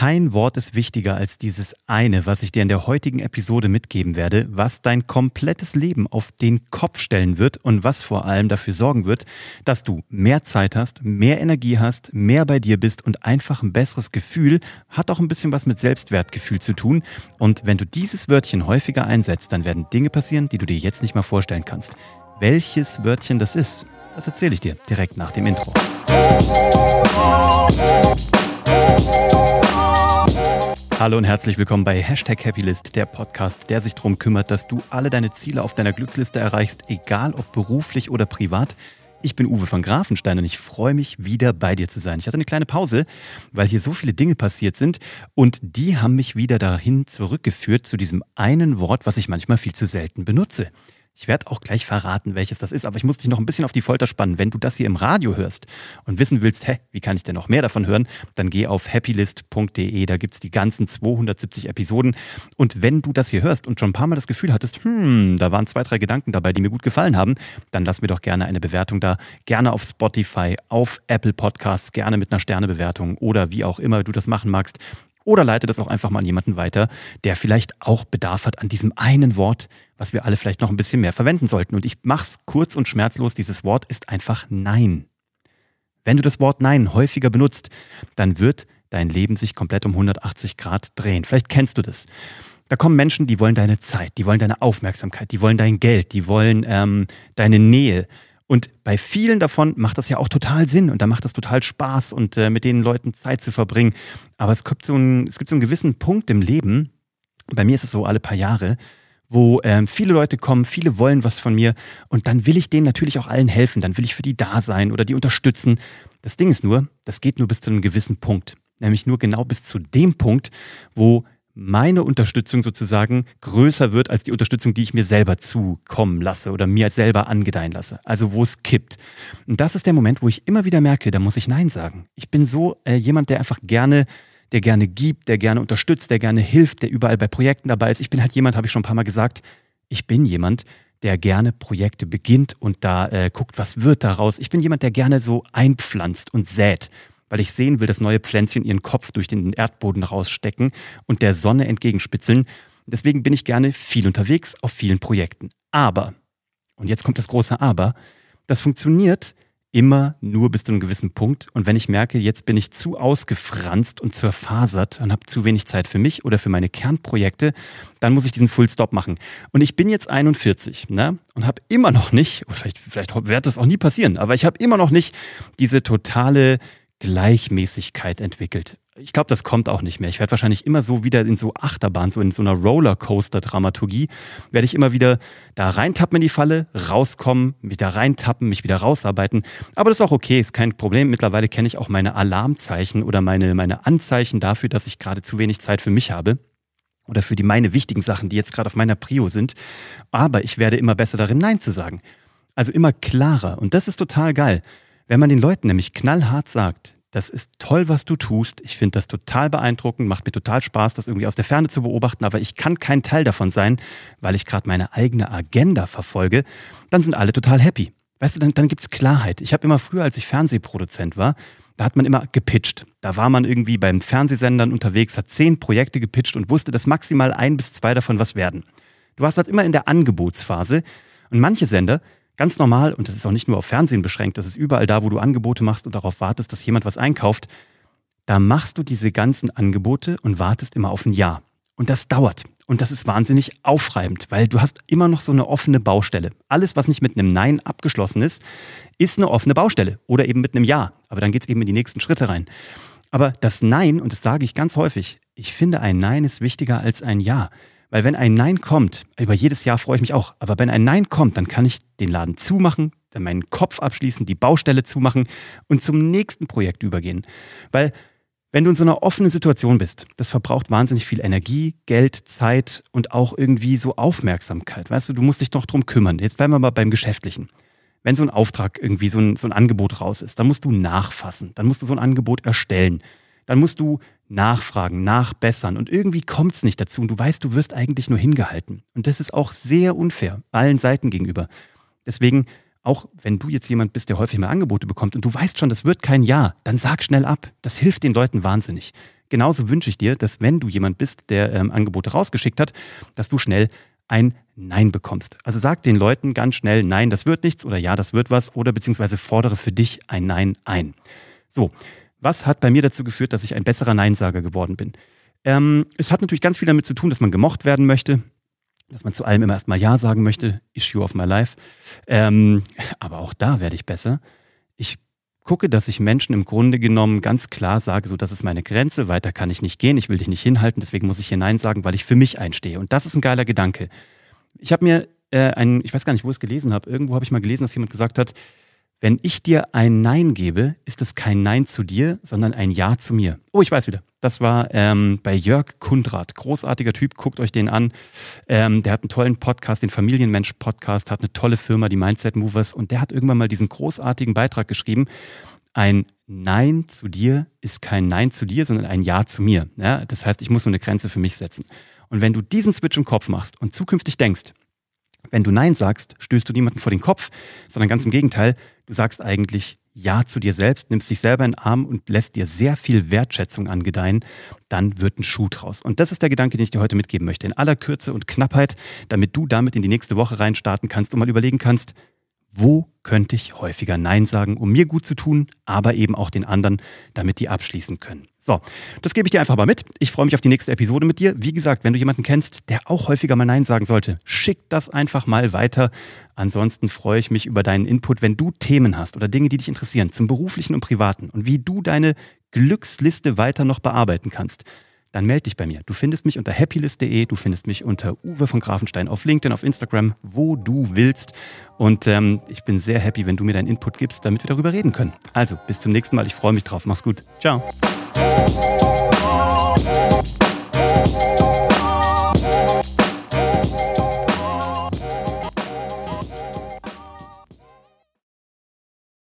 Kein Wort ist wichtiger als dieses eine, was ich dir in der heutigen Episode mitgeben werde, was dein komplettes Leben auf den Kopf stellen wird und was vor allem dafür sorgen wird, dass du mehr Zeit hast, mehr Energie hast, mehr bei dir bist und einfach ein besseres Gefühl, hat auch ein bisschen was mit Selbstwertgefühl zu tun. Und wenn du dieses Wörtchen häufiger einsetzt, dann werden Dinge passieren, die du dir jetzt nicht mal vorstellen kannst. Welches Wörtchen das ist, das erzähle ich dir direkt nach dem Intro. Hallo und herzlich willkommen bei Hashtag Happylist, der Podcast, der sich darum kümmert, dass du alle deine Ziele auf deiner Glücksliste erreichst, egal ob beruflich oder privat. Ich bin Uwe von Grafenstein und ich freue mich, wieder bei dir zu sein. Ich hatte eine kleine Pause, weil hier so viele Dinge passiert sind und die haben mich wieder dahin zurückgeführt zu diesem einen Wort, was ich manchmal viel zu selten benutze. Ich werde auch gleich verraten, welches das ist, aber ich muss dich noch ein bisschen auf die Folter spannen. Wenn du das hier im Radio hörst und wissen willst, hä, wie kann ich denn noch mehr davon hören, dann geh auf happylist.de, da gibt es die ganzen 270 Episoden. Und wenn du das hier hörst und schon ein paar Mal das Gefühl hattest, hm, da waren zwei, drei Gedanken dabei, die mir gut gefallen haben, dann lass mir doch gerne eine Bewertung da. Gerne auf Spotify, auf Apple Podcasts, gerne mit einer Sternebewertung oder wie auch immer du das machen magst. Oder leite das auch einfach mal an jemanden weiter, der vielleicht auch Bedarf hat an diesem einen Wort, was wir alle vielleicht noch ein bisschen mehr verwenden sollten. Und ich mach's kurz und schmerzlos. Dieses Wort ist einfach Nein. Wenn du das Wort Nein häufiger benutzt, dann wird dein Leben sich komplett um 180 Grad drehen. Vielleicht kennst du das. Da kommen Menschen, die wollen deine Zeit, die wollen deine Aufmerksamkeit, die wollen dein Geld, die wollen ähm, deine Nähe. Und bei vielen davon macht das ja auch total Sinn und da macht das total Spaß und äh, mit den Leuten Zeit zu verbringen. Aber es gibt, so einen, es gibt so einen gewissen Punkt im Leben, bei mir ist es so alle paar Jahre, wo ähm, viele Leute kommen, viele wollen was von mir und dann will ich denen natürlich auch allen helfen, dann will ich für die da sein oder die unterstützen. Das Ding ist nur, das geht nur bis zu einem gewissen Punkt, nämlich nur genau bis zu dem Punkt, wo meine Unterstützung sozusagen größer wird als die Unterstützung, die ich mir selber zukommen lasse oder mir selber angedeihen lasse. Also wo es kippt. Und das ist der Moment, wo ich immer wieder merke, da muss ich Nein sagen. Ich bin so äh, jemand, der einfach gerne, der gerne gibt, der gerne unterstützt, der gerne hilft, der überall bei Projekten dabei ist. Ich bin halt jemand, habe ich schon ein paar Mal gesagt, ich bin jemand, der gerne Projekte beginnt und da äh, guckt, was wird daraus. Ich bin jemand, der gerne so einpflanzt und sät weil ich sehen will, dass neue Pflänzchen ihren Kopf durch den Erdboden rausstecken und der Sonne entgegenspitzeln. Deswegen bin ich gerne viel unterwegs auf vielen Projekten. Aber, und jetzt kommt das große Aber, das funktioniert immer nur bis zu einem gewissen Punkt. Und wenn ich merke, jetzt bin ich zu ausgefranst und zerfasert und habe zu wenig Zeit für mich oder für meine Kernprojekte, dann muss ich diesen Full Stop machen. Und ich bin jetzt 41 ne? und habe immer noch nicht, vielleicht, vielleicht wird das auch nie passieren, aber ich habe immer noch nicht diese totale Gleichmäßigkeit entwickelt. Ich glaube, das kommt auch nicht mehr. Ich werde wahrscheinlich immer so wieder in so Achterbahn, so in so einer Rollercoaster-Dramaturgie, werde ich immer wieder da reintappen in die Falle, rauskommen, mich da reintappen, mich wieder rausarbeiten. Aber das ist auch okay, ist kein Problem. Mittlerweile kenne ich auch meine Alarmzeichen oder meine, meine Anzeichen dafür, dass ich gerade zu wenig Zeit für mich habe oder für die meine wichtigen Sachen, die jetzt gerade auf meiner Prio sind. Aber ich werde immer besser darin, Nein zu sagen. Also immer klarer. Und das ist total geil. Wenn man den Leuten nämlich knallhart sagt, das ist toll, was du tust, ich finde das total beeindruckend, macht mir total Spaß, das irgendwie aus der Ferne zu beobachten, aber ich kann kein Teil davon sein, weil ich gerade meine eigene Agenda verfolge, dann sind alle total happy. Weißt du, dann, dann gibt es Klarheit. Ich habe immer früher, als ich Fernsehproduzent war, da hat man immer gepitcht. Da war man irgendwie beim Fernsehsendern unterwegs, hat zehn Projekte gepitcht und wusste, dass maximal ein bis zwei davon was werden. Du warst halt immer in der Angebotsphase und manche Sender, Ganz normal, und das ist auch nicht nur auf Fernsehen beschränkt, das ist überall da, wo du Angebote machst und darauf wartest, dass jemand was einkauft. Da machst du diese ganzen Angebote und wartest immer auf ein Ja. Und das dauert. Und das ist wahnsinnig aufreibend, weil du hast immer noch so eine offene Baustelle. Alles, was nicht mit einem Nein abgeschlossen ist, ist eine offene Baustelle oder eben mit einem Ja. Aber dann geht es eben in die nächsten Schritte rein. Aber das Nein, und das sage ich ganz häufig, ich finde, ein Nein ist wichtiger als ein Ja. Weil wenn ein Nein kommt, über jedes Jahr freue ich mich auch, aber wenn ein Nein kommt, dann kann ich den Laden zumachen, dann meinen Kopf abschließen, die Baustelle zumachen und zum nächsten Projekt übergehen. Weil wenn du in so einer offenen Situation bist, das verbraucht wahnsinnig viel Energie, Geld, Zeit und auch irgendwie so Aufmerksamkeit. Weißt du, du musst dich noch drum kümmern. Jetzt bleiben wir mal beim Geschäftlichen. Wenn so ein Auftrag irgendwie so ein, so ein Angebot raus ist, dann musst du nachfassen, dann musst du so ein Angebot erstellen dann musst du nachfragen, nachbessern und irgendwie kommt es nicht dazu und du weißt, du wirst eigentlich nur hingehalten. Und das ist auch sehr unfair, allen Seiten gegenüber. Deswegen, auch wenn du jetzt jemand bist, der häufig mal Angebote bekommt und du weißt schon, das wird kein Ja, dann sag schnell ab. Das hilft den Leuten wahnsinnig. genauso wünsche ich dir, dass wenn du jemand bist, der ähm, Angebote rausgeschickt hat, dass du schnell ein Nein bekommst. Also sag den Leuten ganz schnell, nein, das wird nichts oder ja, das wird was oder beziehungsweise fordere für dich ein Nein ein. So, was hat bei mir dazu geführt, dass ich ein besserer Neinsager geworden bin? Ähm, es hat natürlich ganz viel damit zu tun, dass man gemocht werden möchte, dass man zu allem immer erstmal Ja sagen möchte, Issue of my life. Ähm, aber auch da werde ich besser. Ich gucke, dass ich Menschen im Grunde genommen ganz klar sage, so das ist meine Grenze, weiter kann ich nicht gehen, ich will dich nicht hinhalten, deswegen muss ich hier Nein sagen, weil ich für mich einstehe. Und das ist ein geiler Gedanke. Ich habe mir äh, ein, ich weiß gar nicht, wo ich es gelesen habe, irgendwo habe ich mal gelesen, dass jemand gesagt hat, wenn ich dir ein Nein gebe, ist es kein Nein zu dir, sondern ein Ja zu mir. Oh, ich weiß wieder. Das war ähm, bei Jörg Kundrat. Großartiger Typ, guckt euch den an. Ähm, der hat einen tollen Podcast, den Familienmensch-Podcast, hat eine tolle Firma, die Mindset Movers. Und der hat irgendwann mal diesen großartigen Beitrag geschrieben. Ein Nein zu dir ist kein Nein zu dir, sondern ein Ja zu mir. Ja? Das heißt, ich muss nur eine Grenze für mich setzen. Und wenn du diesen Switch im Kopf machst und zukünftig denkst, wenn du Nein sagst, stößt du niemanden vor den Kopf, sondern ganz im Gegenteil, du sagst eigentlich Ja zu dir selbst, nimmst dich selber in den Arm und lässt dir sehr viel Wertschätzung angedeihen, dann wird ein Schuh draus. Und das ist der Gedanke, den ich dir heute mitgeben möchte. In aller Kürze und Knappheit, damit du damit in die nächste Woche reinstarten kannst und mal überlegen kannst, wo könnte ich häufiger Nein sagen, um mir gut zu tun, aber eben auch den anderen, damit die abschließen können. So, das gebe ich dir einfach mal mit. Ich freue mich auf die nächste Episode mit dir. Wie gesagt, wenn du jemanden kennst, der auch häufiger mal Nein sagen sollte, schick das einfach mal weiter. Ansonsten freue ich mich über deinen Input, wenn du Themen hast oder Dinge, die dich interessieren, zum beruflichen und privaten und wie du deine Glücksliste weiter noch bearbeiten kannst dann melde dich bei mir. Du findest mich unter happylist.de, du findest mich unter Uwe von Grafenstein auf LinkedIn, auf Instagram, wo du willst. Und ähm, ich bin sehr happy, wenn du mir deinen Input gibst, damit wir darüber reden können. Also, bis zum nächsten Mal. Ich freue mich drauf. Mach's gut. Ciao.